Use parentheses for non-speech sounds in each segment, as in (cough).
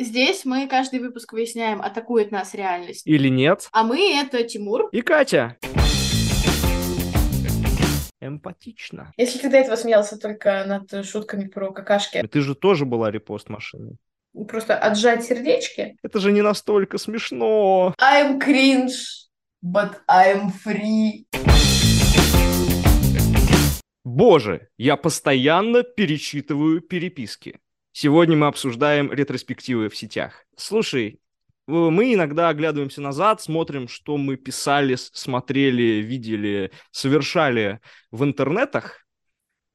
Здесь мы каждый выпуск выясняем, атакует нас реальность. Или нет. А мы — это Тимур. И Катя. Эмпатично. Если ты до этого смеялся только над шутками про какашки. Ты же тоже была репост машины. Просто отжать сердечки. Это же не настолько смешно. I'm cringe, but I'm free. Боже, я постоянно перечитываю переписки. Сегодня мы обсуждаем ретроспективы в сетях. Слушай, мы иногда оглядываемся назад, смотрим, что мы писали, смотрели, видели, совершали в интернетах,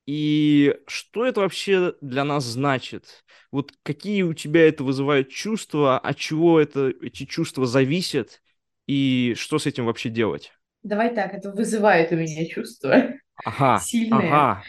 и что это вообще для нас значит? Вот какие у тебя это вызывают чувства, от чего это, эти чувства зависят, и что с этим вообще делать? Давай так, это вызывает у меня чувства ага, сильные. Ага.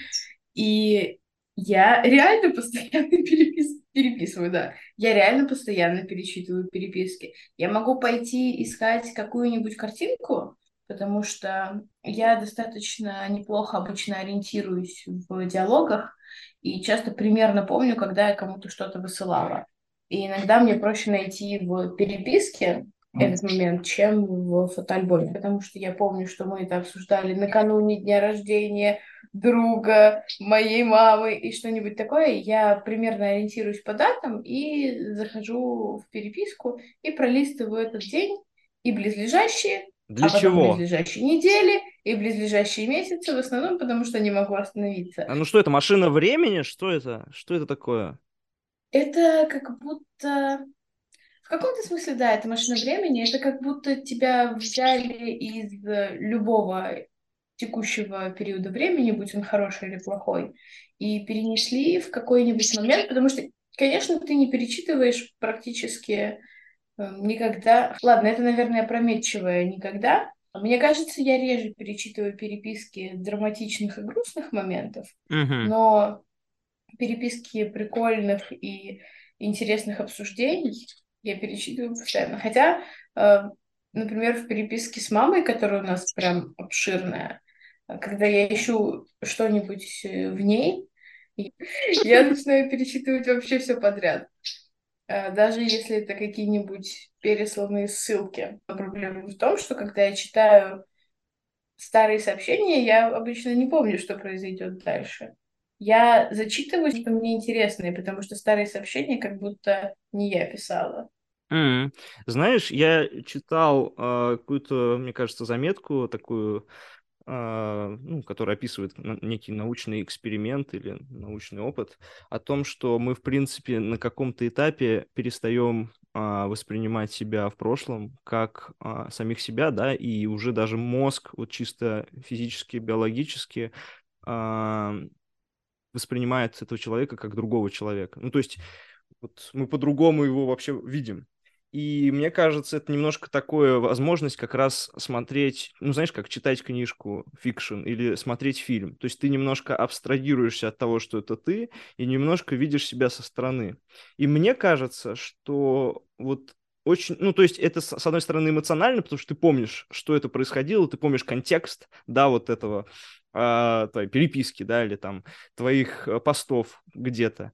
И я реально постоянно (laughs) перепис... переписываю, да. Я реально постоянно перечитываю переписки. Я могу пойти искать какую-нибудь картинку, потому что я достаточно неплохо обычно ориентируюсь в диалогах и часто примерно помню, когда я кому-то что-то высылала. И иногда мне проще найти в переписке этот момент, чем в фотоальбоме, потому что я помню, что мы это обсуждали накануне дня рождения друга, моей мамы и что-нибудь такое. Я примерно ориентируюсь по датам и захожу в переписку и пролистываю этот день и близлежащие, Для а потом чего? близлежащие недели и близлежащие месяцы, в основном потому что не могу остановиться. А ну что это, машина времени? Что это? Что это такое? Это как будто в каком-то смысле, да, это машина времени. Это как будто тебя взяли из любого текущего периода времени, будь он хороший или плохой, и перенесли в какой-нибудь момент, потому что, конечно, ты не перечитываешь практически э, никогда. Ладно, это, наверное, опрометчивое никогда. Мне кажется, я реже перечитываю переписки драматичных и грустных моментов, Мгм. но переписки прикольных и интересных обсуждений я перечитываю постоянно. Хотя, э, например, в переписке с мамой, которая у нас прям обширная, э, когда я ищу что-нибудь э, в ней, (laughs) я начинаю перечитывать вообще все подряд. Даже если это какие-нибудь пересланные ссылки. Проблема в том, что когда я читаю старые сообщения, я обычно не помню, что произойдет дальше. Я зачитываю, что мне интересно, и потому что старые сообщения как будто не я писала. Знаешь, я читал а, какую-то, мне кажется, заметку такую, а, ну, которая описывает некий научный эксперимент или научный опыт о том, что мы, в принципе, на каком-то этапе перестаем а, воспринимать себя в прошлом как а, самих себя, да, и уже даже мозг, вот чисто физически, биологически, а, воспринимает этого человека как другого человека. Ну, то есть вот мы по-другому его вообще видим. И мне кажется, это немножко такое возможность как раз смотреть, ну, знаешь, как читать книжку, fiction, или смотреть фильм. То есть ты немножко абстрагируешься от того, что это ты, и немножко видишь себя со стороны. И мне кажется, что вот очень, ну, то есть это, с одной стороны, эмоционально, потому что ты помнишь, что это происходило, ты помнишь контекст, да, вот этого, а, твоей переписки, да, или там твоих э, постов где-то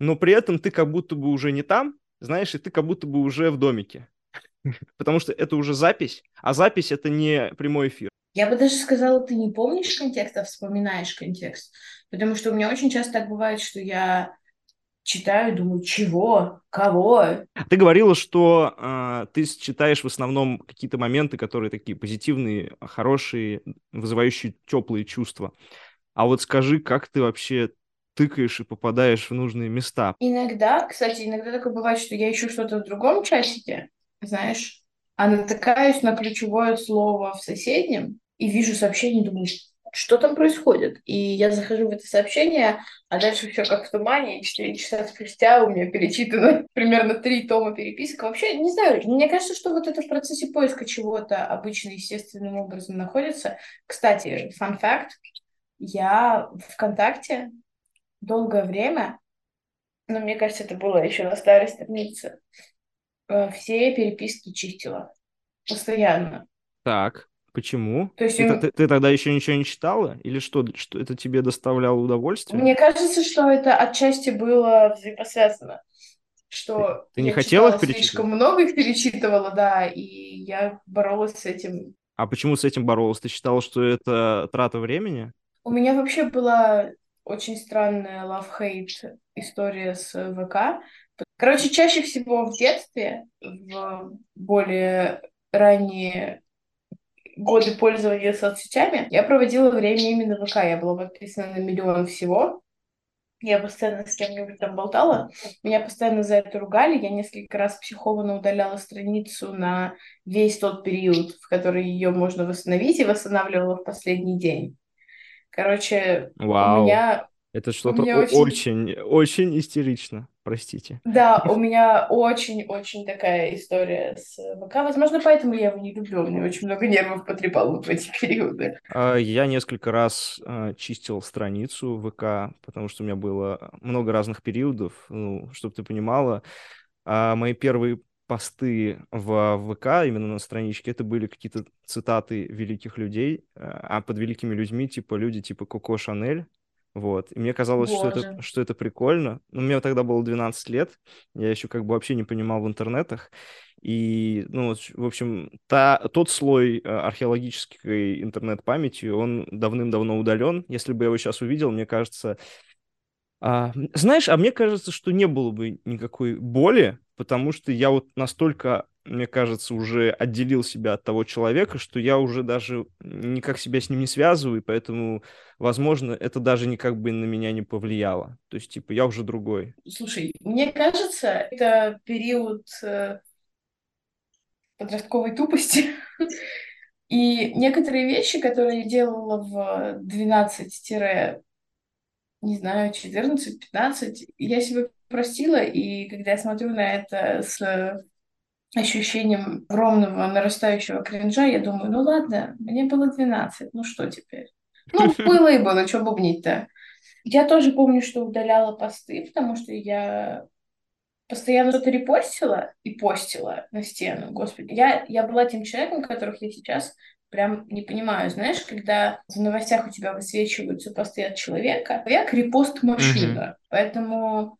но при этом ты как будто бы уже не там, знаешь, и ты как будто бы уже в домике. (laughs) Потому что это уже запись, а запись это не прямой эфир. Я бы даже сказала, ты не помнишь контекст, а вспоминаешь контекст. Потому что у меня очень часто так бывает, что я читаю, думаю, чего, кого, Ты говорила, что э, ты читаешь в основном какие-то моменты, которые такие позитивные, хорошие, вызывающие теплые чувства. А вот скажи, как ты вообще тыкаешь и попадаешь в нужные места? Иногда, кстати, иногда такое бывает, что я ищу что-то в другом чатике, знаешь, а натыкаюсь на ключевое слово в соседнем и вижу сообщение, думаю, что там происходит? И я захожу в это сообщение, а дальше все как в тумане, и 4 часа спустя у меня перечитано (laughs) примерно три тома переписок. Вообще, не знаю, мне кажется, что вот это в процессе поиска чего-то обычно естественным образом находится. Кстати, фан факт, я ВКонтакте долгое время, но мне кажется, это было еще на старой странице, э, все переписки чистила. Постоянно. Так, почему? То есть Ты, им- ты- ты тогда еще ничего не читала? Или что, что это тебе доставляло удовольствие? мне кажется, что это отчасти было взаимосвязано. что Ты не я хотела их перечитывать? слишком много их перечитывала, да, и я боролась с этим. А почему с этим боролась? Ты считала, что это трата времени? У меня вообще была очень странная love-hate история с ВК. Короче, чаще всего в детстве, в более ранние годы пользования соцсетями, я проводила время именно в ВК. Я была подписана на миллион всего. Я постоянно с кем-нибудь там болтала. Меня постоянно за это ругали. Я несколько раз психованно удаляла страницу на весь тот период, в который ее можно восстановить, и восстанавливала в последний день. Короче, Вау. у меня Это что-то очень- очень, очень истерично, простите. Да, у меня очень-очень такая история с ВК. Возможно, поэтому я его не люблю. Мне очень много нервов потрепал вот в эти периоды. А, Я несколько раз а, чистил страницу ВК, потому что у меня было много разных периодов. Ну, чтобы ты понимала, а, мои первые посты в ВК, именно на страничке, это были какие-то цитаты великих людей, а а под великими людьми, типа люди типа Коко Шанель, вот. И мне казалось, что это, Боже. что это прикольно. Но мне тогда было 12 лет, я еще как бы вообще не понимал в интернетах. И, ну, в общем, та, тот слой э, археологической интернет-памяти, он давным-давно удален. Если бы я его сейчас увидел, мне кажется... а, знаешь, а мне кажется, что не было бы никакой боли, потому что я вот настолько, мне кажется, уже отделил себя от того человека, что я уже даже никак себя с ним не связываю, и поэтому, возможно, это даже никак бы на меня не повлияло. То есть, типа, я уже другой. Слушай, мне кажется, это период э, подростковой тупости. (laughs) И некоторые вещи, которые я делала в 12 не знаю, 14-15, я себе простила, и когда я смотрю на это с ощущением огромного нарастающего кринжа, я думаю, ну ладно, мне было 12, ну что теперь? Ну, (laughs) было и было, что бубнить-то? Я тоже помню, что удаляла посты, потому что я постоянно что-то репостила и постила на стену. Господи, я, я была тем человеком, которых я сейчас прям не понимаю. Знаешь, когда в новостях у тебя высвечиваются посты от человека, человек репост-машина. Поэтому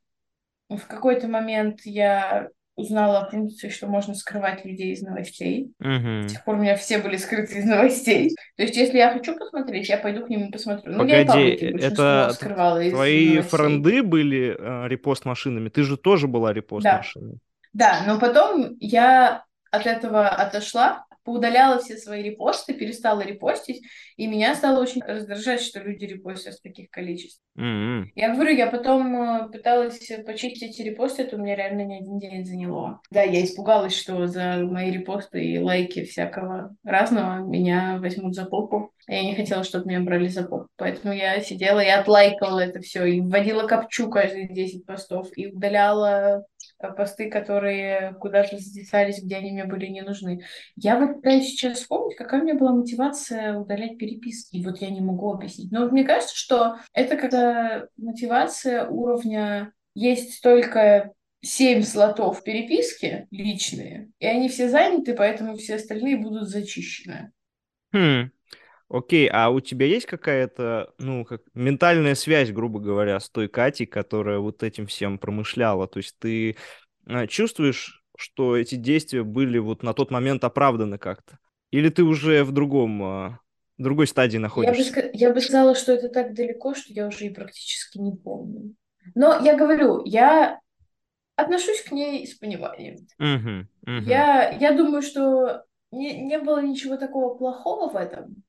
в какой-то момент я узнала о функции, что можно скрывать людей из новостей. С Мгм. тех пор у меня все были скрыты из новостей. То есть, если я хочу посмотреть, я пойду к ним и посмотрю. Ну, я и Погоди, паблики большинство это скрывала из твои новостей. френды были э, репост-машинами? Ты же тоже была репост-машиной. Да, но потом я от этого отошла, поудаляла все свои репосты, перестала репостить, и меня стало очень раздражать, что люди репостят в таких количествах. М-м. Я говорю, я потом э, пыталась почистить репосты, это у меня реально не один день заняло. Да, я испугалась, что за мои репосты и лайки всякого разного меня возьмут за попу. Я не хотела, чтобы меня брали за попу. Поэтому я сидела и отлайкала это все, и вводила капчу каждые 10 постов, и удаляла посты, которые куда-то затесались, где они мне были не нужны. Я вот пытаюсь сейчас вспомнить, какая у меня была мотивация удалять переписки. И вот я не могу объяснить. Но мне кажется, что это когда мотивация уровня есть только семь слотов переписки личные, и они все заняты, поэтому все остальные будут зачищены. Хм. Окей, а у тебя есть какая-то, ну, как ментальная связь, грубо говоря, с той Катей, которая вот этим всем промышляла? То есть ты э, чувствуешь, что эти действия были вот на тот момент оправданы как-то? Или ты уже в другом, э, в другой стадии Я бы, находишься? я бы сказала, что это так далеко, что я уже и практически не помню. Но я говорю, я отношусь к ней с пониманием. Мгм, мгм. Я, я думаю, что не, не было ничего такого плохого в этом,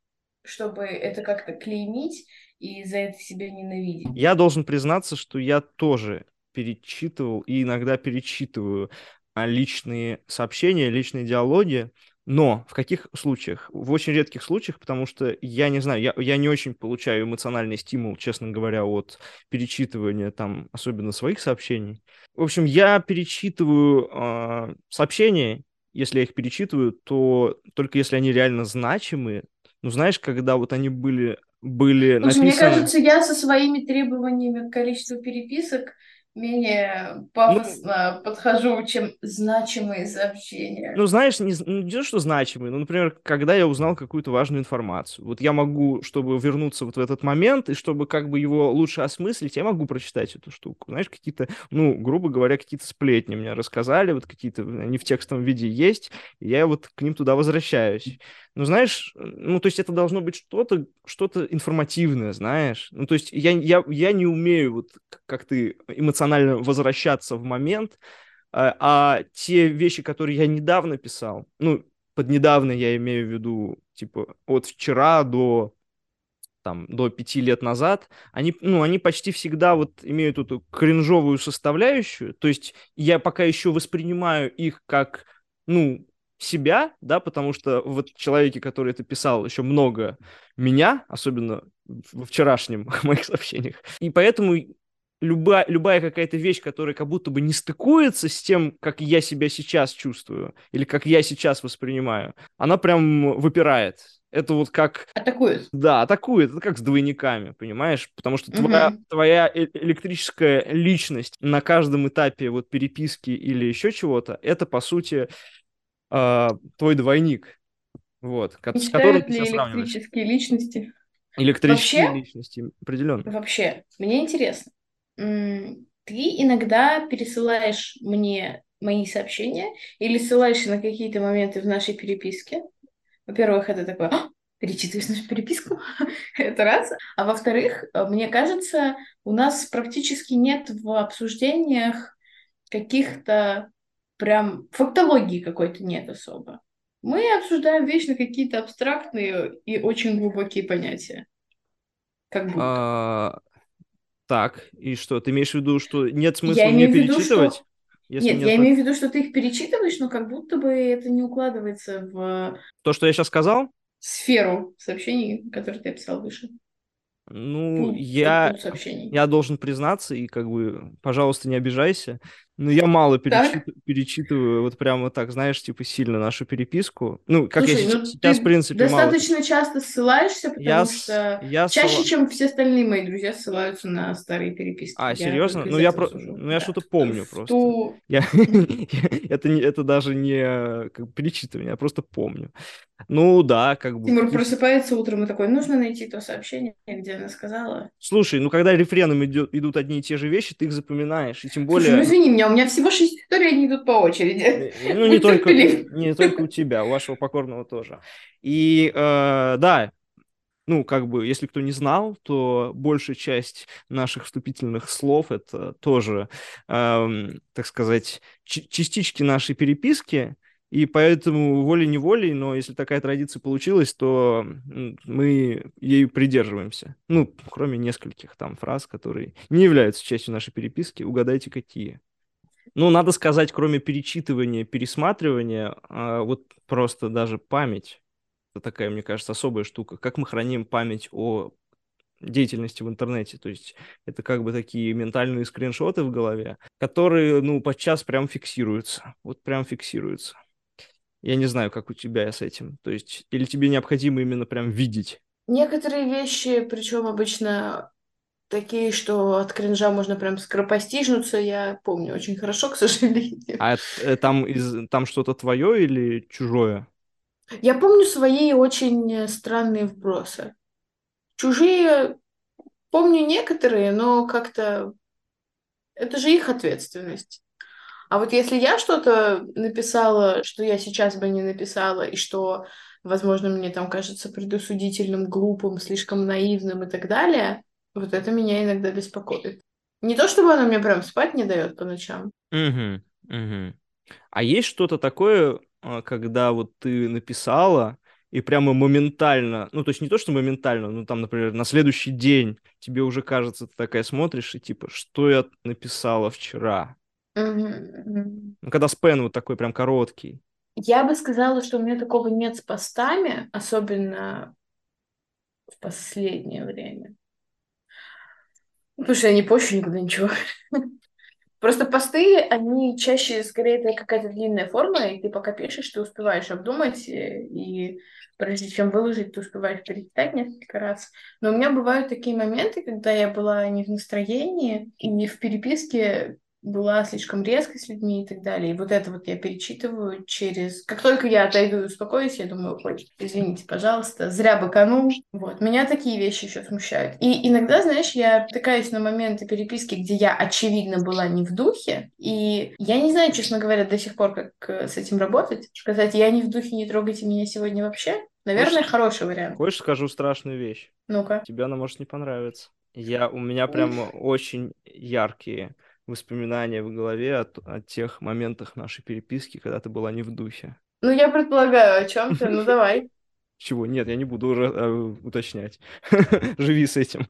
чтобы это как-то клеймить и за это себя ненавидеть. Я должен признаться, что я тоже перечитывал и иногда перечитываю а, личные сообщения, личные диалоги, но в каких случаях? В очень редких случаях, потому что я не знаю, я, я не очень получаю эмоциональный стимул, честно говоря, от перечитывания там, особенно своих сообщений. В общем, я перечитываю а, сообщения, если я их перечитываю, то только если они реально значимые. Ну, знаешь, когда вот они были, были Слушай, мне написаны... кажется, я со своими требованиями к количеству переписок менее пафосно ну, подхожу, чем значимые сообщения. Ну, знаешь, не, ну, не то, что значимые, ну, например, когда я узнал какую-то важную информацию. Вот я могу, чтобы вернуться вот в этот момент, и чтобы как бы его лучше осмыслить, я могу прочитать эту штуку. Знаешь, какие-то, ну, грубо говоря, какие-то сплетни мне рассказали, вот какие-то, они в текстовом виде есть, и я вот к ним туда возвращаюсь. Ну, знаешь, ну, то есть это должно быть что-то, что-то информативное, знаешь. Ну, то есть я, я, я не умею вот как ты эмоционально возвращаться в момент, а, а те вещи, которые я недавно писал, ну, под недавно я имею в виду, типа, от вчера до там, до пяти лет назад, они, ну, они почти всегда вот имеют эту кринжовую составляющую, то есть я пока еще воспринимаю их как, ну, себя, да, потому что вот человеке, который это писал, еще много меня, особенно во вчерашнем (laughs) моих сообщениях. И поэтому любая, любая какая-то вещь, которая как будто бы не стыкуется с тем, как я себя сейчас чувствую или как я сейчас воспринимаю, она прям выпирает. Это вот как... Атакует. Да, атакует. Это как с двойниками, понимаешь? Потому что угу. твоя, твоя э, электрическая личность на каждом этапе вот переписки или еще чего-то, это, по сути, э, твой двойник. Вот, с которым ты электрические личности? Электрические вообще, личности, определенно. Вообще, мне интересно. Ты иногда пересылаешь мне мои сообщения или ссылаешься на какие-то моменты в нашей переписке. Во-первых, это такое, а, перечитываешь нашу переписку, (laughs) это раз. А во-вторых, мне кажется, у нас практически нет в обсуждениях каких-то прям фактологии какой-то нет особо. Мы обсуждаем вечно какие-то абстрактные и очень глубокие понятия. Как будто. Так, и что, ты имеешь в виду, что нет смысла я мне перечитывать? Что... Если нет, нет, я имею в виду, что ты их перечитываешь, но как будто бы это не укладывается в... То, что я сейчас сказал? Сферу сообщений, которые ты описал выше. Ну, Пул, я, я должен признаться, и как бы, пожалуйста, не обижайся, ну, я мало перечит... перечитываю, вот прямо так, знаешь, типа сильно нашу переписку. Ну, как Слушай, я ну, сейчас, в принципе, достаточно мало... часто ссылаешься, потому я что я чаще, ссыл... чем все остальные мои друзья ссылаются на старые переписки. А, я серьезно? Ну, я, про... ну, я да. что-то помню в просто. (laughs) Я... это, не... это даже не как перечитывание, я просто помню. Ну, да, как бы... Тимур просыпается утром и такой, нужно найти то сообщение, где она сказала. Слушай, ну, когда рефреном идет, идут одни и те же вещи, ты их запоминаешь, и тем более... Слушай, ну, извини меня, у меня всего шесть историй, они идут по очереди. Э, ну, не только, не только у тебя, у вашего покорного тоже. И э, да, ну, как бы, если кто не знал, то большая часть наших вступительных слов это тоже, э, так сказать, частички нашей переписки, и поэтому волей-неволей, но если такая традиция получилась, то мы ею придерживаемся. Ну, кроме нескольких там фраз, которые не являются частью нашей переписки. Угадайте, какие. Ну, надо сказать, кроме перечитывания, пересматривания, а, вот просто даже память. Это такая, мне кажется, особая штука. Как мы храним память о деятельности в интернете. То есть это как бы такие ментальные скриншоты в голове, которые, ну, подчас прям фиксируются. Вот прям фиксируются. Я не знаю, как у тебя с этим. То есть, или тебе необходимо именно прям видеть? Некоторые вещи, причем обычно такие, что от кринжа можно прям скоропостижнуться, я помню очень хорошо, к сожалению. А э, там, из, там что-то твое или чужое? Я помню свои очень странные вбросы. Чужие помню некоторые, но как-то это же их ответственность. А вот если я что-то написала, что я сейчас бы не написала, и что, возможно, мне там кажется предусудительным, глупым, слишком наивным и так далее, вот это меня иногда беспокоит. Не то, чтобы оно мне прям спать не дает по ночам. Угу, угу. А есть что-то такое, а, когда вот ты написала, и прямо моментально, ну, то есть не то, что моментально, ну, там, например, на следующий день тебе уже кажется, ты такая смотришь, и типа, что я написала вчера? Ну, когда спен вот такой прям короткий. Я бы сказала, что у меня такого нет с постами, особенно в последнее время. Потому я не пощу никуда ничего. (laughs) Просто посты, они чаще, скорее, это какая-то длинная форма, и ты пока пишешь, ты успеваешь обдумать, э, и прежде чем выложить, ты успеваешь перечитать несколько раз. Но у меня бывают такие моменты, когда я была не в настроении, и не в переписке была слишком резкой с людьми и так далее. И вот это вот я перечитываю через... Как только я отойду и успокоюсь, я думаю, ой, извините, пожалуйста, зря быканул. Вот, меня такие вещи еще смущают. И иногда, знаешь, я тыкаюсь на моменты переписки, где я, очевидно, была не в духе, и я не знаю, честно говоря, до сих пор, как э, с этим работать. Сказать, я не в духе, не трогайте меня сегодня вообще. Наверное, хочешь, хороший вариант. Хочешь, скажу страшную вещь? Ну-ка. Тебе она может не понравиться. Я, у меня прям очень яркие воспоминания в голове о, о тех моментах нашей переписки, когда ты была не в духе. Ну, я предполагаю, о чем ты. Ну, давай. (laughs) Чего? Нет, я не буду уже э, уточнять. (laughs) Живи с этим.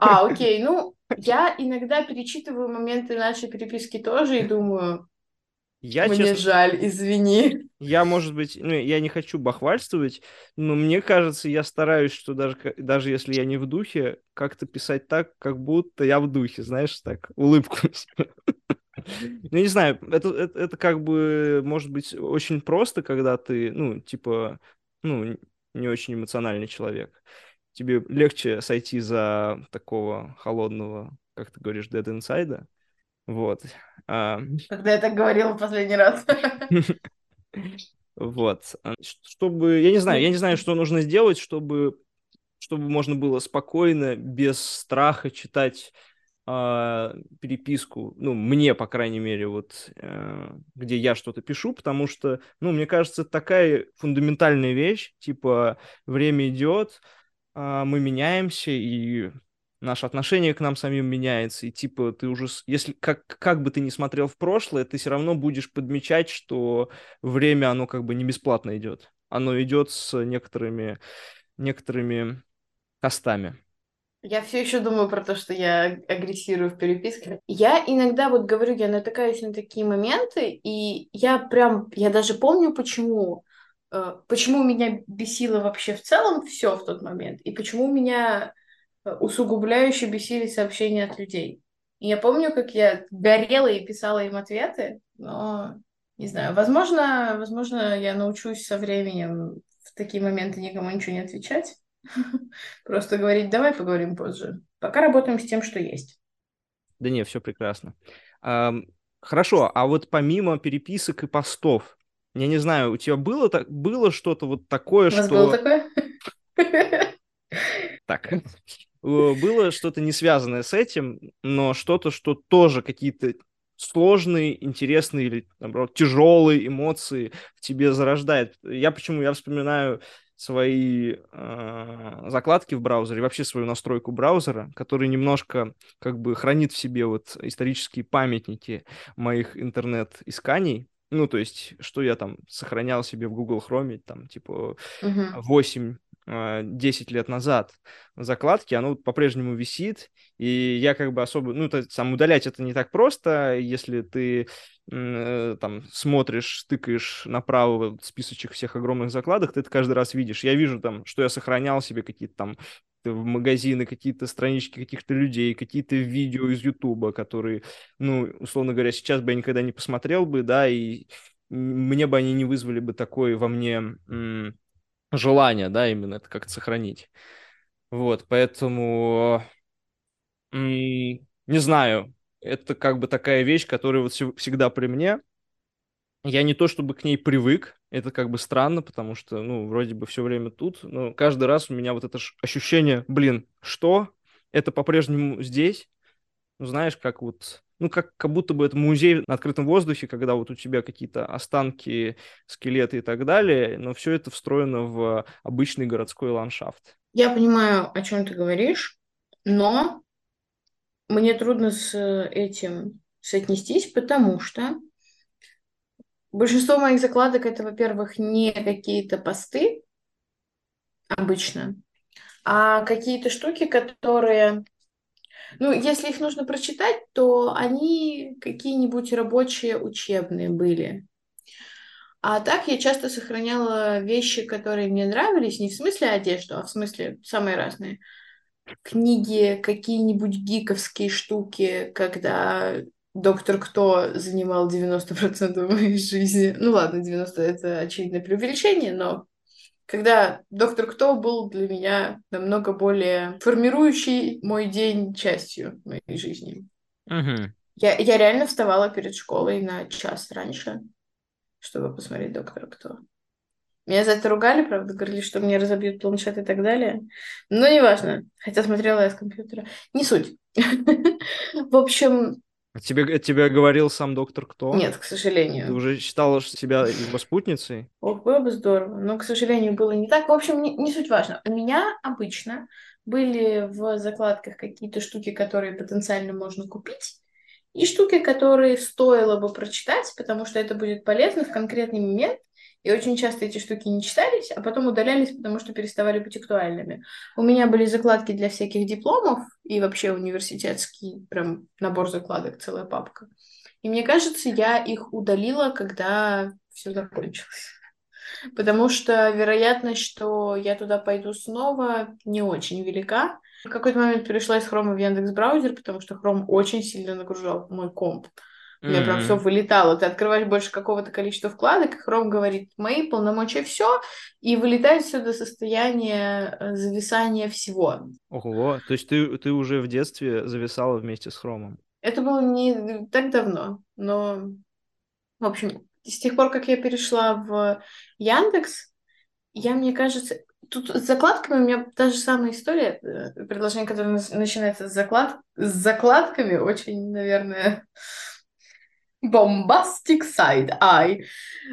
А, (laughs) окей. Ну, я иногда перечитываю моменты нашей переписки тоже и думаю, я, Мне честно, жаль, извини. Я, может быть, ну, я не хочу бахвальствовать, но мне кажется, я стараюсь, что даже, даже если я не в духе, как-то писать так, как будто я в духе, знаешь, так, улыбку. (laughs) Ну, не знаю, это, это, это как бы может быть очень просто, когда ты, ну, типа, ну, не очень эмоциональный человек. Тебе легче сойти за такого холодного, как ты говоришь, dead inside, вот. А, Когда я так говорила в последний раз. (laughs) Вот. А, чтобы, я не знаю, я не знаю, что нужно сделать, чтобы, чтобы можно было спокойно, без страха читать э, переписку, ну, мне, по крайней мере, вот, э, где я что-то пишу, потому что, ну, мне кажется, это такая фундаментальная вещь, типа, время идет, э, мы меняемся, и наше отношение к нам самим меняется, и типа ты уже, если как, как бы ты ни смотрел в прошлое, ты все равно будешь подмечать, что время, оно как бы не бесплатно идет. Оно идет с некоторыми, некоторыми костами. Я все еще думаю про то, что я агрессирую в переписке. Я иногда вот говорю, я натыкаюсь на такие моменты, и я прям, я даже помню, почему, э, почему меня бесило вообще в целом все в тот момент, и почему меня усугубляюще бесили сообщения от людей. И я помню, как я горела и писала им ответы, но не знаю, возможно, возможно, я научусь со временем в такие моменты никому ничего не отвечать. (laughs) Просто говорить, давай поговорим позже. Пока работаем с тем, что есть. Да не, все прекрасно. Хорошо, а вот помимо переписок и постов, я не знаю, у тебя было, так, было что-то вот такое, у вас что... было такое? Так, Э, (laughs) было что-то не связанное с этим, но что-то, что тоже какие-то сложные, интересные или, наоборот, тяжелые эмоции в тебе зарождает. Я почему? Я вспоминаю свои э, закладки в браузере, вообще свою настройку браузера, который немножко как бы хранит в себе вот исторические памятники моих интернет-исканий. Ну, то есть, что я там сохранял себе в Google Chrome, там, типа, uh-huh. 8 10 лет назад в закладке, оно по-прежнему висит, и я как бы особо, ну, то, сам удалять это не так просто, если ты э, там смотришь, тыкаешь направо списочек всех огромных закладок, ты это каждый раз видишь. Я вижу там, что я сохранял себе какие-то там в магазины, какие-то странички каких-то людей, какие-то видео из Ютуба, которые, ну, условно говоря, сейчас бы я никогда не посмотрел бы, да, и мне бы они не вызвали бы такой во мне желание, да, именно это как-то сохранить. Вот, поэтому, не знаю, это как бы такая вещь, которая вот всегда при мне. Я не то чтобы к ней привык, это как бы странно, потому что, ну, вроде бы все время тут, но каждый раз у меня вот это ощущение, блин, что? Это по-прежнему здесь? Ну, знаешь, как вот ну, как, как будто бы это музей на открытом воздухе, когда вот у тебя какие-то останки, скелеты и так далее, но все это встроено в обычный городской ландшафт. Я понимаю, о чем ты говоришь, но мне трудно с этим соотнестись, потому что большинство моих закладок это, во-первых, не какие-то посты обычно, а какие-то штуки, которые ну, если их нужно прочитать, то они какие-нибудь рабочие, учебные были. А так я часто сохраняла вещи, которые мне нравились, не в смысле одежду, а в смысле самые разные. Книги, какие-нибудь гиковские штуки, когда Доктор Кто занимал 90% моей жизни. Ну ладно, 90% это очевидное преувеличение, но когда Доктор Кто был для меня намного более формирующей мой день частью моей жизни. Угу. Я, я реально вставала перед школой на час раньше, чтобы посмотреть Доктора Кто. Меня за это ругали, правда, говорили, что мне разобьют планшет и так далее. Но неважно. Хотя смотрела я с компьютера. Не суть. (laughs) В общем... А тебе, тебе говорил сам доктор кто? Нет, к сожалению. Ты уже считала себя его спутницей? Ох, было бы здорово. Но, к сожалению, было не так. В общем, не, не суть важно. У меня обычно были в закладках какие-то штуки, которые потенциально можно купить, и штуки, которые стоило бы прочитать, потому что это будет полезно в конкретный момент, и очень часто эти штуки не читались, а потом удалялись, потому что переставали быть актуальными. У меня были закладки для всяких дипломов и вообще университетский прям набор закладок, целая папка. И мне кажется, я их удалила, когда все закончилось. Потому что вероятность, что я туда пойду снова, не очень велика. В какой-то момент перешла из Хрома в Яндекс браузер, потому что Chrome очень сильно нагружал мой комп. У меня mm-hmm. прям все вылетало. Ты открываешь больше какого-то количества вкладок, и Chrome говорит, мои полномочия все, и вылетает все до состояния э, зависания всего. Ого, то есть ты, ты уже в детстве зависала вместе с Хромом? Это было не так давно, но, в общем, с тех пор, как я перешла в Яндекс, я, мне кажется, тут с закладками у меня та же самая история. Э, предложение, которое начинается с, заклад... с закладками, очень, наверное, Bombastic Side Eye.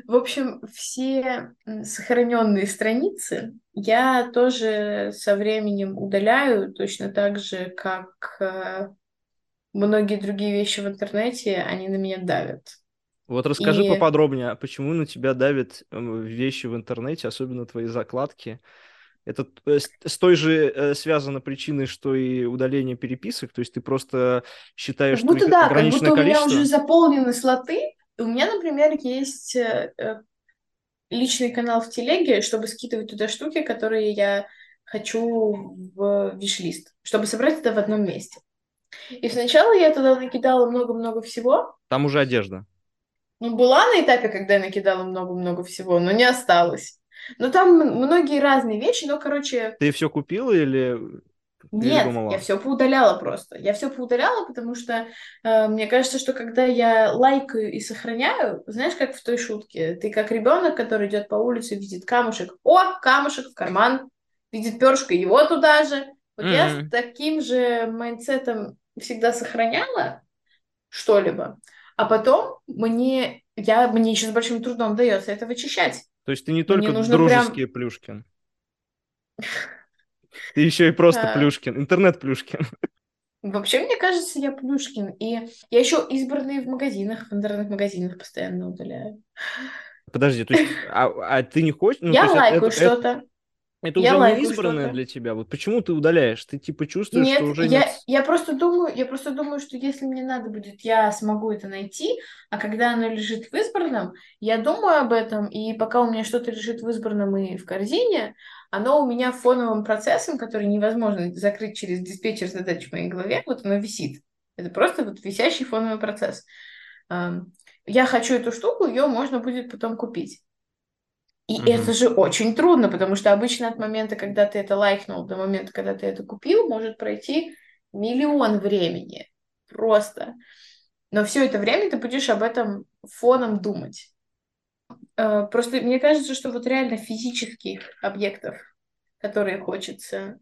В общем, все сохраненные страницы я тоже со временем удаляю, точно так же, как э, многие другие вещи в интернете, они на меня давят. Вот расскажи И... поподробнее, а почему на тебя давят эм, вещи в интернете, особенно твои закладки. Это э, с той же э, связано причиной, что и удаление переписок, то есть ты просто считаешь, как будто, что да, ограниченное как будто количество... у меня уже заполнены слоты. У меня, например, есть э, личный канал в телеге, чтобы скидывать туда штуки, которые я хочу в виш-лист, чтобы собрать это в одном месте. И сначала я туда накидала много-много всего. Там уже одежда. Ну, была на этапе, когда я накидала много-много всего, но не осталось. Ну, там многие разные вещи, но, короче... Ты все купила или... Нет, я все поудаляла просто. Я все поудаляла, потому что э, мне кажется, что когда я лайкаю и сохраняю, знаешь, как в той шутке, ты как ребенок, который идет по улице, видит камушек, о, камушек в карман, видит перышко, его туда же. Вот mm-hmm. я с таким же mindset ом всегда сохраняла что-либо, а потом мне, я, мне еще с большим трудом дается это вычищать. То есть ты не только дружеские прям... Плюшкин. Ты еще и просто Плюшкин, интернет-Плюшкин. Вообще, мне кажется, я Плюшкин. И я еще избранные в магазинах, в интернет-магазинах постоянно удаляю. Подожди, то есть, а, а ты не хочешь? Ну, я лайкаю что-то. Это я уже не избранное для тебя. Вот почему ты удаляешь? Ты типа чувствуешь, нет, что уже я, нет... я просто думаю, я просто думаю, что если мне надо будет, я смогу это найти, а когда оно лежит в избранном, я думаю об этом, и пока у меня что-то лежит в избранном и в корзине, оно у меня фоновым процессом, который невозможно закрыть через диспетчер задач в моей голове, вот оно висит. Это просто вот висящий фоновый процесс. Я хочу эту штуку, ее можно будет потом купить. И mm-hmm. это же очень трудно, потому что обычно от момента, когда ты это лайкнул, до момента, когда ты это купил, может пройти миллион времени. Просто. Но все это время ты будешь об этом фоном думать. Э, просто мне кажется, что вот реально физических объектов, которые хочется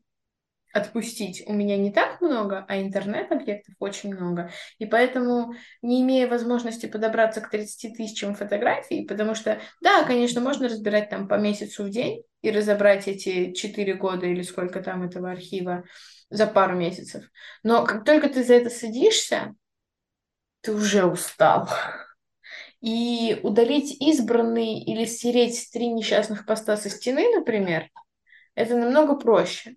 отпустить у меня не так много, а интернет-объектов очень много. И поэтому, не имея возможности подобраться к 30 тысячам фотографий, потому что, да, конечно, можно разбирать там по месяцу в день и разобрать эти 4 года или сколько там этого архива за пару месяцев. Но как только ты за это садишься, ты уже устал. И удалить избранный или стереть три несчастных поста со стены, например, это намного проще.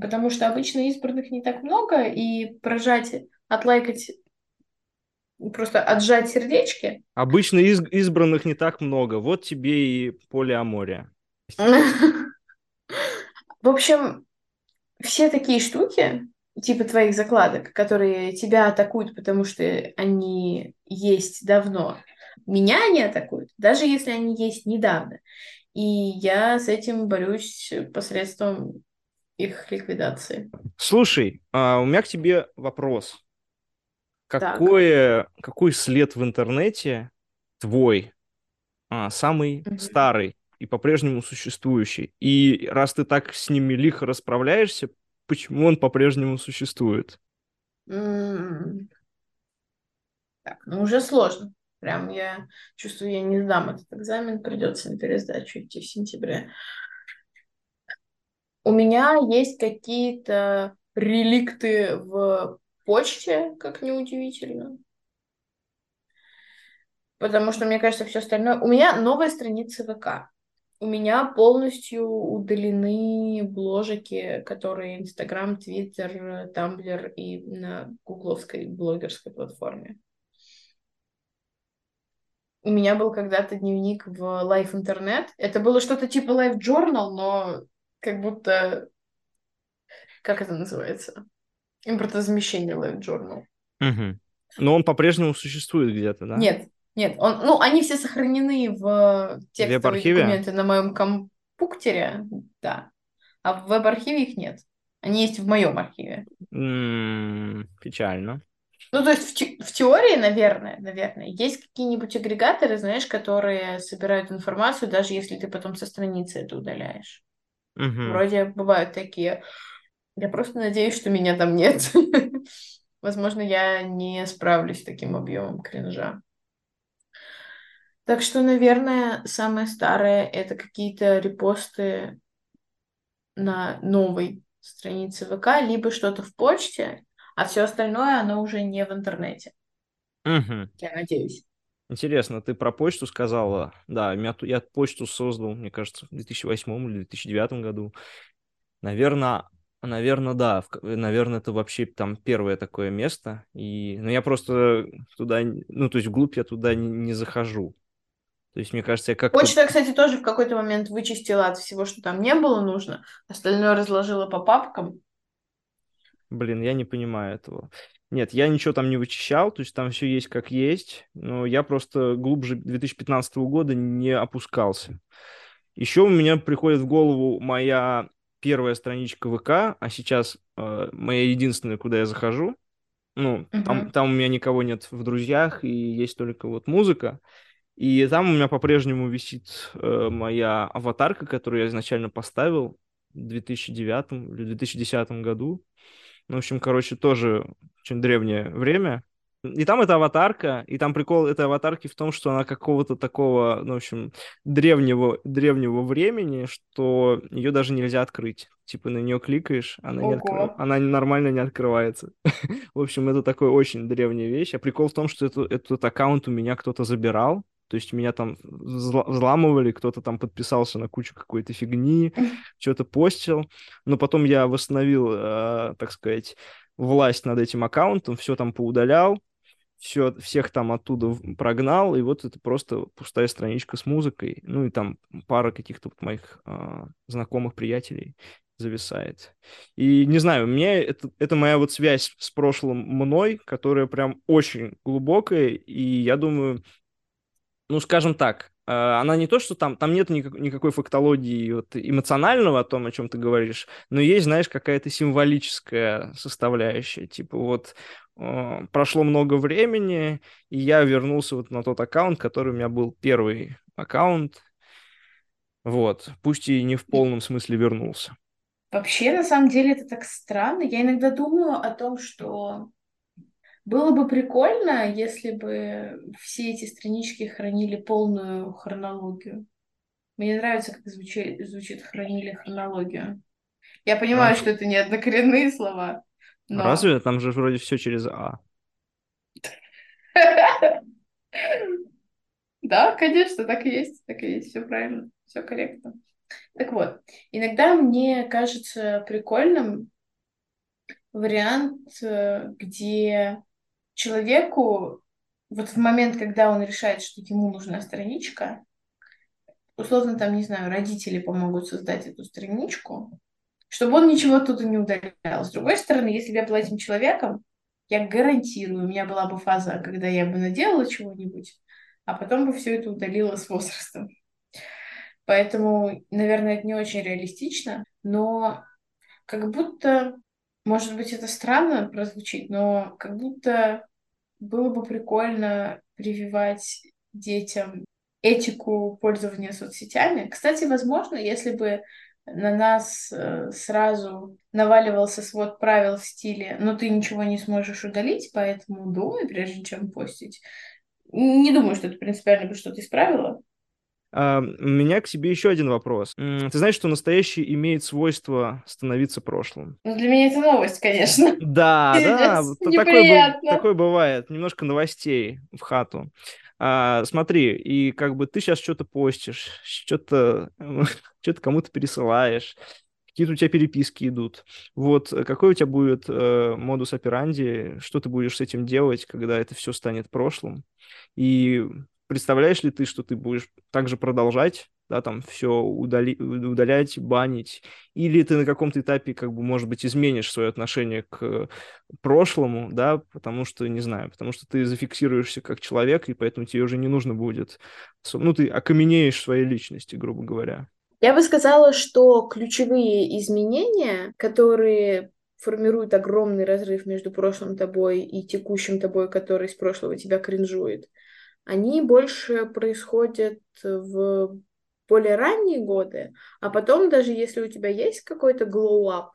Потому что обычно избранных не так много, и прожать, отлайкать, просто отжать сердечки. Обычно из избранных не так много. Вот тебе и полиамория. (laughs) В общем, все такие штуки типа твоих закладок, которые тебя атакуют, потому что они есть давно. Меня они атакуют, даже если они есть недавно. И я с этим борюсь посредством их ликвидации. Слушай, а у меня к тебе вопрос. Какое, какой след в интернете твой а, самый mm-hmm. старый и по-прежнему существующий? И раз ты так с ними лихо расправляешься, почему он по-прежнему существует? Mm-hmm. Так, ну уже сложно. Прям я чувствую, я не сдам этот экзамен, придется на пересдачу идти в сентябре. У меня есть какие-то реликты в почте, как неудивительно. Потому что, мне кажется, все остальное... У меня новая страница ВК. У меня полностью удалены бложики, которые Инстаграм, Твиттер, Тамблер и на гугловской блогерской платформе. У меня был когда-то дневник в Life Internet. Это было что-то типа Life Journal, но как будто... Как это называется? Импортозамещение Life Journal. Угу. Но он по-прежнему существует где-то, да? Нет, нет, он, ну, они все сохранены в текстовые документы на моем компьютере, да. А в веб-архиве их нет. Они есть в моем архиве. М-м, печально. Ну, то есть в, те- в теории, наверное, наверное, есть какие-нибудь агрегаторы, знаешь, которые собирают информацию, даже если ты потом со страницы это удаляешь. Угу. Вроде бывают такие. Я просто надеюсь, что меня там нет. (laughs) Возможно, я не справлюсь с таким объемом кринжа. Так что, наверное, самое старое — это какие-то репосты на новой странице ВК, либо что-то в почте, а все остальное, оно уже не в интернете. Угу. Я надеюсь. Интересно, ты про почту сказала. Да, я почту создал, мне кажется, в 2008 или 2009 году. Наверное, наверное, да. Наверное, это вообще там первое такое место. И, ну, я просто туда, ну, то есть вглубь я туда не, не захожу. То есть, мне кажется, я как-то... Почту я, кстати, тоже в какой-то момент вычистила от всего, что там не было нужно. Остальное разложила по папкам. Блин, я не понимаю этого. Нет, я ничего там не вычищал, то есть там все есть как есть, но я просто глубже 2015 года не опускался. Еще у меня приходит в голову моя первая страничка ВК, а сейчас э, моя единственная, куда я захожу. Ну, uh-huh. там, там у меня никого нет в друзьях, и есть только вот музыка. И там у меня по-прежнему висит э, моя аватарка, которую я изначально поставил в 2009 или 2010 году. Ну, в общем, короче, тоже очень древнее время. И там эта аватарка, и там прикол этой аватарки в том, что она какого-то такого, ну, в общем, древнего, древнего времени, что ее даже нельзя открыть. Типа на нее кликаешь, она, не откры... она нормально не открывается. (laughs) в общем, это такой очень древняя вещь. А прикол в том, что это, этот аккаунт у меня кто-то забирал, то есть меня там взламывали, кто-то там подписался на кучу какой-то фигни, (laughs) что-то постил. Но потом я восстановил, э, так сказать, власть над этим аккаунтом, все там поудалял, все, всех там оттуда прогнал, и вот это просто пустая страничка с музыкой, ну и там пара каких-то вот моих э, знакомых приятелей зависает. И не знаю, мне это, это моя вот связь с прошлым мной, которая прям очень глубокая, и я думаю, ну, скажем так, э, она не то, что там, там нет никак, никакой фактологии вот, эмоционального о том, о чем ты говоришь, но есть, знаешь, какая-то символическая составляющая. Типа вот э, прошло много времени, и я вернулся вот на тот аккаунт, который у меня был первый аккаунт. Вот, пусть и не в полном смысле вернулся. Вообще, на самом деле, это так странно. Я иногда думаю о том, что было бы прикольно, если бы все эти странички хранили полную хронологию. Мне нравится, как звучит, звучит хранили хронологию. Я понимаю, а? что это не однокоренные слова. Но... Разве? Там же вроде все через А. (laughs) Да, конечно, так и есть, так и есть, все правильно, все корректно. Так вот, иногда мне кажется прикольным вариант, э, где человеку вот в момент, когда он решает, что ему нужна страничка, условно там, не знаю, родители помогут создать эту страничку, чтобы он ничего оттуда не удалял. С другой стороны, если я была этим человеком, я гарантирую, у меня была бы фаза, когда я бы наделала чего-нибудь, а потом бы все это удалила с возрастом. Поэтому, наверное, это не очень реалистично, но как будто, может быть, это странно прозвучит, но как будто было бы прикольно прививать детям этику пользования соцсетями. Кстати, возможно, если бы на нас э, сразу наваливался свод правил в стиле «но ты ничего не сможешь удалить, поэтому думай, прежде чем постить». Не думаю, что это принципиально бы что-то исправило. А, у меня к тебе еще один вопрос. Ты знаешь, что настоящее имеет свойство становиться прошлым? Ну, для меня это новость, конечно. (laughs) Да, (laughs) да, такое, такое бывает. Немножко новостей в хату. А, смотри, и как бы ты сейчас что-то постишь, что-то (laughs) что кому-то пересылаешь, какие-то у тебя переписки идут. Вот э, какой у тебя будет э, модус операнди, что ты будешь с этим делать, когда это все станет прошлым? И представляешь ли ты, что ты будешь также продолжать да, там все удали, удалять, банить, или ты на каком-то этапе, как бы, может быть, изменишь свое отношение к прошлому, да, потому что, не знаю, потому что ты зафиксируешься как человек, и поэтому тебе уже не нужно будет, ну, ты окаменеешь своей личности, грубо говоря. Я бы сказала, что ключевые изменения, которые формируют огромный разрыв между прошлым тобой и текущим тобой, который с прошлого тебя кринжует, они больше происходят в более ранние годы, а потом даже если у тебя есть какой-то glow-up,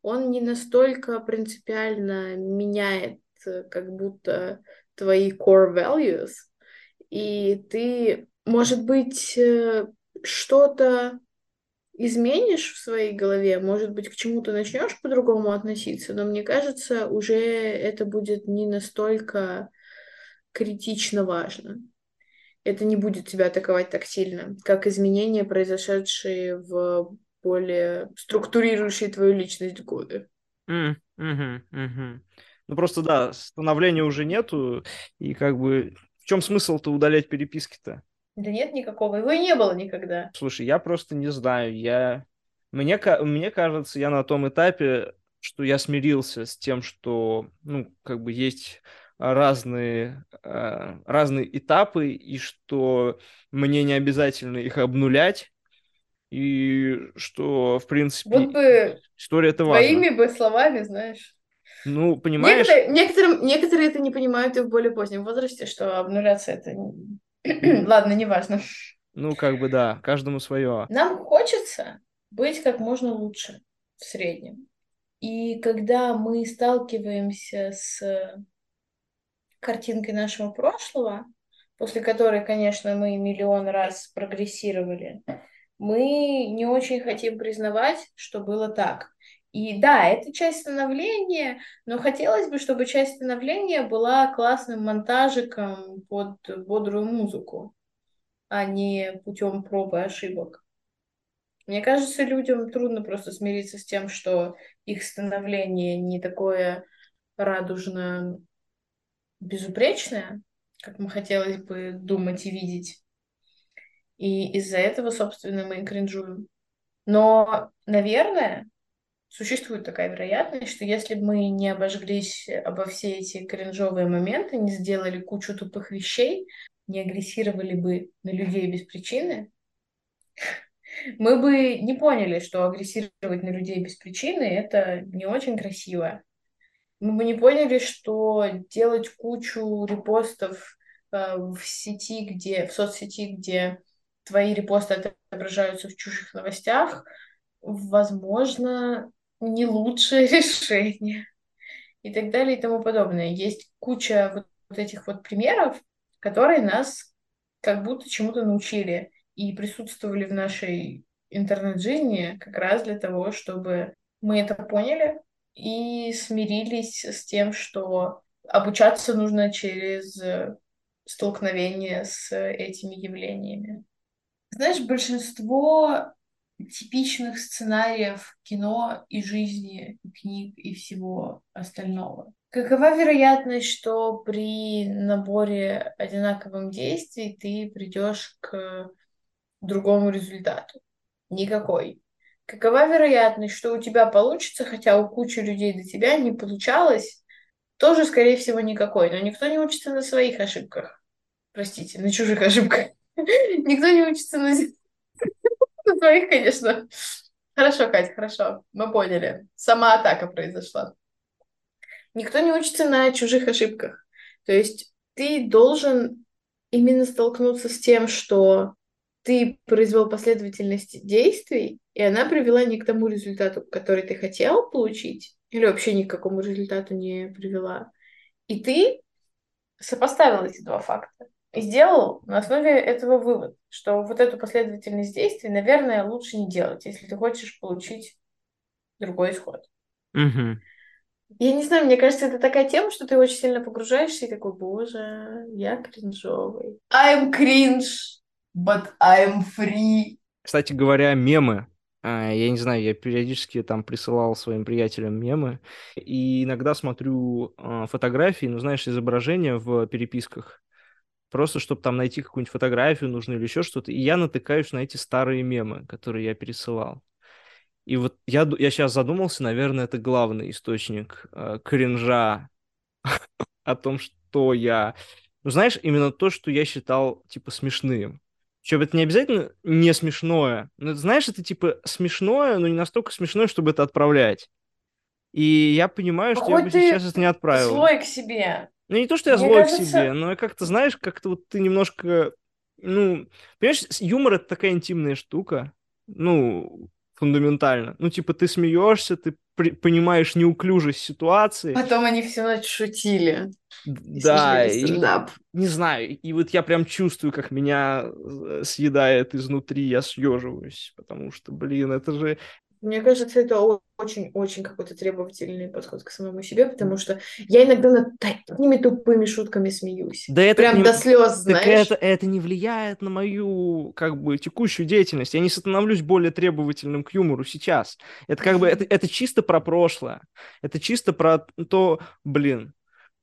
он не настолько принципиально меняет э, как будто твои core values, и ты, может быть, э, что-то изменишь в своей голове, может быть, к чему-то начнешь по-другому относиться, но мне кажется, уже это будет не настолько критично важно это не будет тебя атаковать так сильно, как изменения, произошедшие в более структурирующие твою личность годы. Mm, mm-hmm, mm-hmm. Ну просто да, становления уже нету, и как бы в чем смысл-то удалять переписки-то? Да нет никакого, его и не было никогда. Слушай, я просто не знаю, я... Мне, мне кажется, я на том этапе, что я смирился с тем, что, ну, как бы есть разные, э, разные этапы, и что мне не обязательно их обнулять, и что, в принципе, вот бы история это важно. Твоими бы словами, знаешь. Ну, понимаешь... Некоторые, некоторым, некоторые это не понимают и в более позднем возрасте, что обнуляться это... (clears throat) Ладно, неважно. Ну, как бы да, каждому свое. Нам хочется быть как можно лучше в среднем. И когда мы сталкиваемся с картинкой нашего прошлого, после которой, конечно, мы миллион раз прогрессировали, мы не очень хотим признавать, что было так. И да, это часть становления, но хотелось бы, чтобы часть становления была классным монтажиком под бодрую музыку, а не путем проб и ошибок. Мне кажется, людям трудно просто смириться с тем, что их становление не такое радужно безупречная, как мы хотелось бы думать и видеть. И из-за этого, собственно, мы и кринжуем. Но, наверное, существует такая вероятность, что если бы мы не обожглись обо все эти кринжовые моменты, не сделали кучу тупых вещей, не агрессировали бы на людей без причины, мы бы не поняли, что агрессировать на людей без причины — это не очень красиво мы бы не поняли, что делать кучу репостов э, в сети, где, в соцсети, где твои репосты отображаются в чужих новостях, возможно, не лучшее (laughs) решение. И так далее и тому подобное. Есть куча вот, этих вот примеров, которые нас как будто чему-то научили и присутствовали в нашей интернет-жизни как раз для того, чтобы мы это поняли, и смирились с тем, что обучаться нужно через столкновение с этими явлениями. Знаешь, большинство типичных сценариев кино и жизни, и книг и всего остального. Какова вероятность, что при наборе одинаковых действий ты придешь к другому результату? Никакой. Какова вероятность, что у тебя получится, хотя у кучи людей до тебя не получалось? Тоже, скорее всего, никакой. Но никто не учится на своих ошибках. Простите, на чужих ошибках. (laughs) Никто не учится на, (laughs) своих, конечно. Хорошо, Катя, хорошо. Мы поняли. Сама атака произошла. Никто не учится на чужих ошибках. То есть ты должен именно столкнуться с тем, что ты произвел последовательность действий, и она привела не к тому результату, который ты хотел получить, или вообще ни к какому результату не привела. И ты сопоставил эти два факта и сделал на основе этого вывод, что вот эту последовательность действий, наверное, лучше не делать, если ты хочешь получить другой исход. Угу. Я не знаю, мне кажется, это такая тема, что ты очень сильно погружаешься и такой, боже, я кринжовый. I'm cringe, but I'm free. Кстати говоря, мемы. А, я не знаю, я периодически там присылал своим приятелям мемы, и иногда смотрю а, фотографии, ну, знаешь, изображения в переписках, просто чтобы там найти какую-нибудь фотографию нужно или еще что-то, и я натыкаюсь на эти старые мемы, которые я пересылал. И вот я, я сейчас задумался, наверное, это главный источник э, кринжа (laughs) о том, что я... Ну, знаешь, именно то, что я считал, типа, смешным. Причем это не обязательно не смешное. Но, знаешь, это, типа, смешное, но не настолько смешное, чтобы это отправлять. И я понимаю, что Какой я бы сейчас это не отправил. Злой к себе. Ну, не то, что я Мне злой кажется... к себе, но как-то, знаешь, как-то вот ты немножко... Ну, понимаешь, юмор — это такая интимная штука. Ну, фундаментально. Ну, типа, ты смеешься, ты понимаешь неуклюжесть ситуации. Потом они всю ночь шутили. Да, и, не знаю, и вот я прям чувствую, как меня э, съедает изнутри, я съеживаюсь, потому что, блин, это же мне кажется, это очень-очень какой-то требовательный подход к самому себе, потому что я иногда над такими тупыми шутками смеюсь. Да это Прям не... до слез, знаешь. Так это, это не влияет на мою, как бы, текущую деятельность. Я не становлюсь более требовательным к юмору сейчас. Это как бы, это, это чисто про прошлое. Это чисто про то, блин,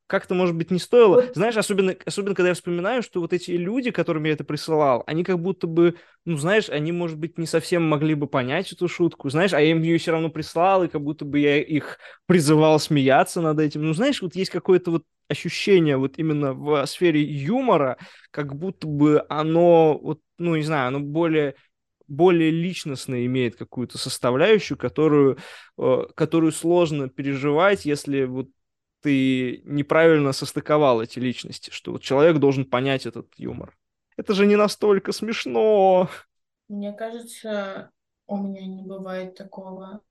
как-то, может быть, не стоило. Вот. Знаешь, особенно, особенно, когда я вспоминаю, что вот эти люди, которым я это присылал, они как будто бы, ну, знаешь, они, может быть, не совсем могли бы понять эту шутку, знаешь, а я им ее все равно прислал, и как будто бы я их призывал смеяться над этим. Ну, знаешь, вот есть какое-то вот ощущение вот именно в сфере юмора, как будто бы оно, вот, ну, не знаю, оно более более личностно имеет какую-то составляющую, которую, э, которую сложно переживать, если вот ты неправильно состыковал эти личности, что вот человек должен понять этот юмор. Это же не настолько смешно. Мне кажется, у меня не бывает такого.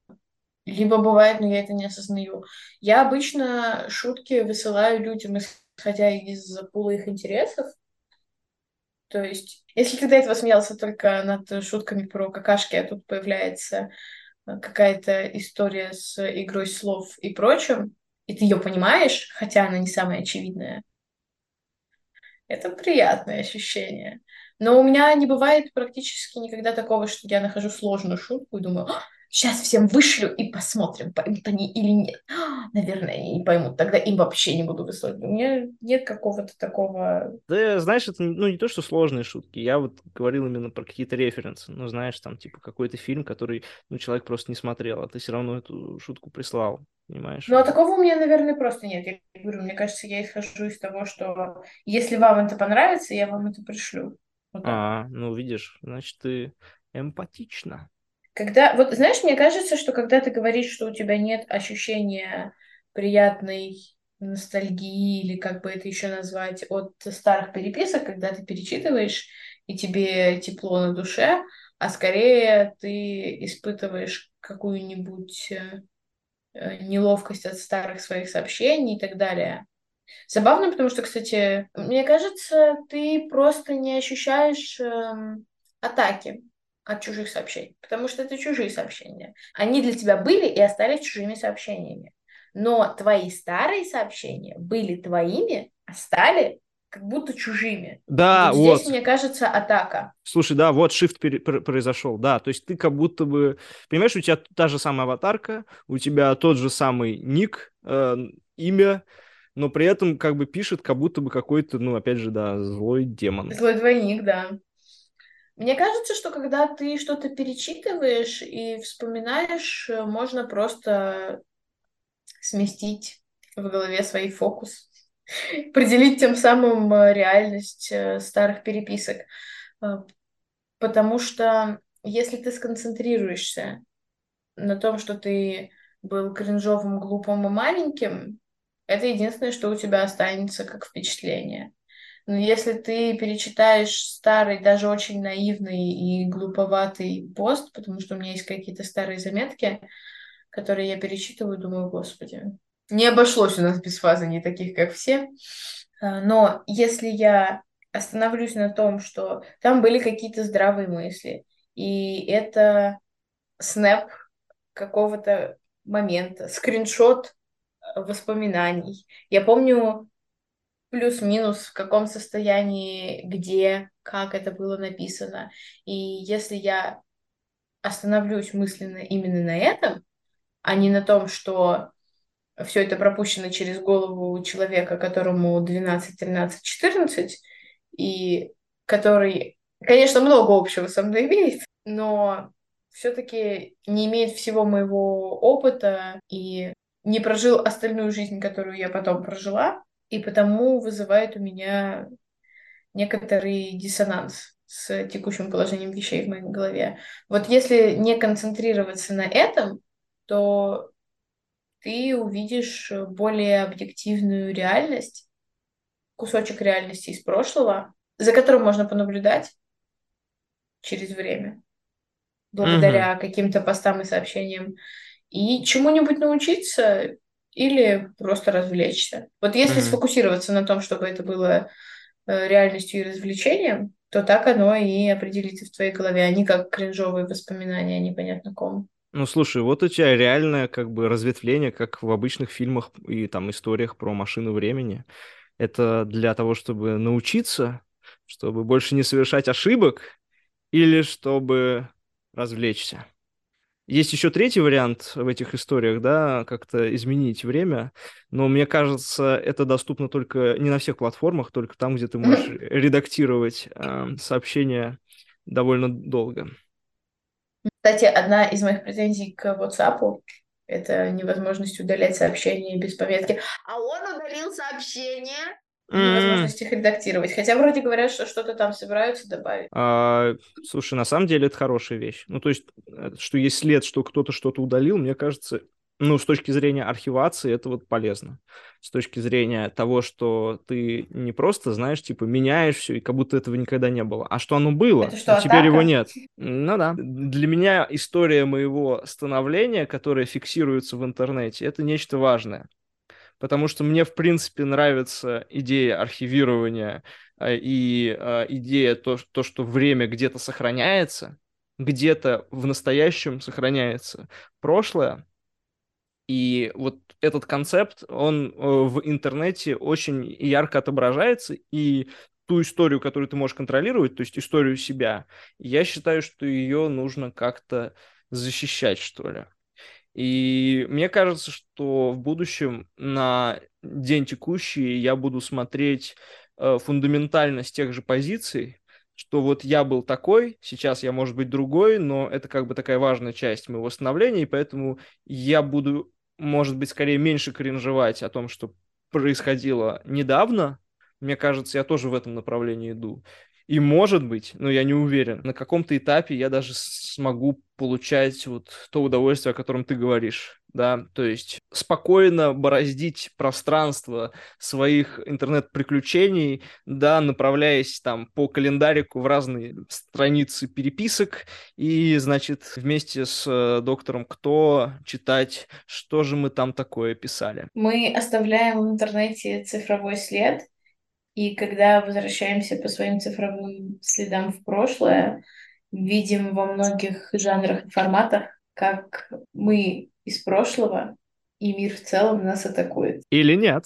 Либо бывает, но я это не осознаю. Я обычно шутки высылаю людям, исходя из пула их интересов. То есть, если ты до этого смеялся только над шутками про какашки, а тут появляется какая-то история с игрой слов и прочим, и ты ее понимаешь, хотя она не самая очевидная, это приятное ощущение. Но у меня не бывает практически никогда такого, что я нахожу сложную шутку и думаю, сейчас всем вышлю и посмотрим, поймут они или нет. (gasps) Наверное, они не поймут, тогда им вообще не буду высылать. У меня нет какого-то такого... Да, знаешь, это ну, не то, что сложные шутки. Я вот говорил именно про какие-то референсы. Ну, знаешь, там, типа, какой-то фильм, который, ну, человек просто не смотрел, а ты все равно эту шутку прислал, понимаешь? Ну, а такого у меня, наверное, просто нет. Я говорю, мне кажется, я исхожу из того, что если вам это понравится, я вам это пришлю. Вот а, ну, видишь, значит, ты эмпатична. Когда, вот знаешь, мне кажется, что когда ты говоришь, что у тебя нет ощущения приятной ностальгии или как бы это еще назвать от старых переписок, когда ты перечитываешь и тебе тепло на душе, а скорее ты испытываешь какую-нибудь э, неловкость от старых своих сообщений и так далее. Забавно, потому что, кстати, мне кажется, ты просто не ощущаешь эм, атаки от чужих сообщений, потому что это чужие сообщения. Они для тебя были и остались чужими сообщениями. Но твои старые сообщения были твоими, а стали как будто чужими. Да, вот. вот. Здесь, мне кажется, атака. Слушай, да, вот shift произошел, да, то есть ты как будто бы, понимаешь, у тебя та же самая аватарка, у тебя тот же самый ник, э, имя, но при этом как бы пишет как будто бы какой-то, ну, опять же, да, злой демон. Злой двойник, да. Мне кажется, что когда ты что-то перечитываешь и вспоминаешь, э, можно просто сместить в голове свой фокус, (laughs) определить тем самым э, реальность э, старых переписок. Потому что если ты сконцентрируешься на том, что ты был кринжовым, глупым и маленьким, это единственное, что у тебя останется как впечатление. Но если ты перечитаешь старый, даже очень наивный и глуповатый пост, потому что у меня есть какие-то старые заметки, которые я перечитываю, думаю, господи, не обошлось у нас без фазы не таких, как все. А, но если я остановлюсь на том, что там были какие-то здравые мысли, и это снэп какого-то момента, скриншот э, воспоминаний. Я помню плюс-минус в каком состоянии, где, как это было написано. И если я остановлюсь мысленно именно на этом, а не на том, что все это пропущено через голову человека, которому 12, 13, 14, и который, конечно, много общего со мной имеет, но все-таки не имеет всего моего опыта и не прожил остальную жизнь, которую я потом прожила, и потому вызывает у меня некоторый диссонанс с текущим положением вещей в моей голове. Вот если не концентрироваться на этом, то ты увидишь более объективную реальность, кусочек реальности из прошлого, за которым можно понаблюдать через время благодаря угу. каким-то постам и сообщениям, и чему-нибудь научиться или просто развлечься. Вот если угу. сфокусироваться на том, чтобы это было э, реальностью и развлечением, то так оно и определится в твоей голове, а не как кринжовые воспоминания непонятно ком. Ну, слушай, вот у тебя реальное как бы разветвление, как в обычных фильмах и там историях про машину времени. Это для того, чтобы научиться, чтобы больше не совершать ошибок, или чтобы развлечься. Есть еще третий вариант в этих историях, да, как-то изменить время, но мне кажется, это доступно только не на всех платформах, только там, где ты можешь редактировать э, сообщения довольно долго. Кстати, одна из моих претензий к WhatsApp — это невозможность удалять сообщения без пометки. А он удалил сообщение невозможность их редактировать. Хотя вроде говорят, что что-то там собираются добавить. А, слушай, на самом деле это хорошая вещь. Ну, то есть, э, что есть след, что кто-то что-то удалил, мне кажется, ну, с точки зрения архивации это вот полезно. С точки зрения того, что ты не просто, знаешь, типа, меняешь все, и как будто этого никогда не было, а что оно было, это что, а теперь его нет. Ну да. Для меня история моего становления, которая фиксируется в интернете, это нечто важное потому что мне, в принципе, нравится идея архивирования э, и э, идея то, то, что время где-то сохраняется, где-то в настоящем сохраняется прошлое. И вот этот концепт, он э, в интернете очень ярко отображается, и ту историю, которую ты можешь контролировать, то есть историю себя, я считаю, что ее нужно как-то защищать, что ли. И мне кажется, что в будущем на день текущий я буду смотреть э, фундаментальность тех же позиций, что вот я был такой, сейчас я, может быть, другой, но это как бы такая важная часть моего становления, и поэтому я буду, может быть, скорее меньше кринжевать о том, что происходило недавно. Мне кажется, я тоже в этом направлении иду. И может быть, но я не уверен, на каком-то этапе я даже смогу получать вот то удовольствие, о котором ты говоришь, да, то есть спокойно бороздить пространство своих интернет-приключений, да, направляясь там по календарику в разные страницы переписок и, значит, вместе с э, доктором Кто читать, что же мы там такое писали. Мы оставляем в интернете цифровой след, и когда возвращаемся по своим цифровым следам в прошлое, видим во многих жанрах и форматах, как мы из прошлого и мир в целом нас атакует. Или нет.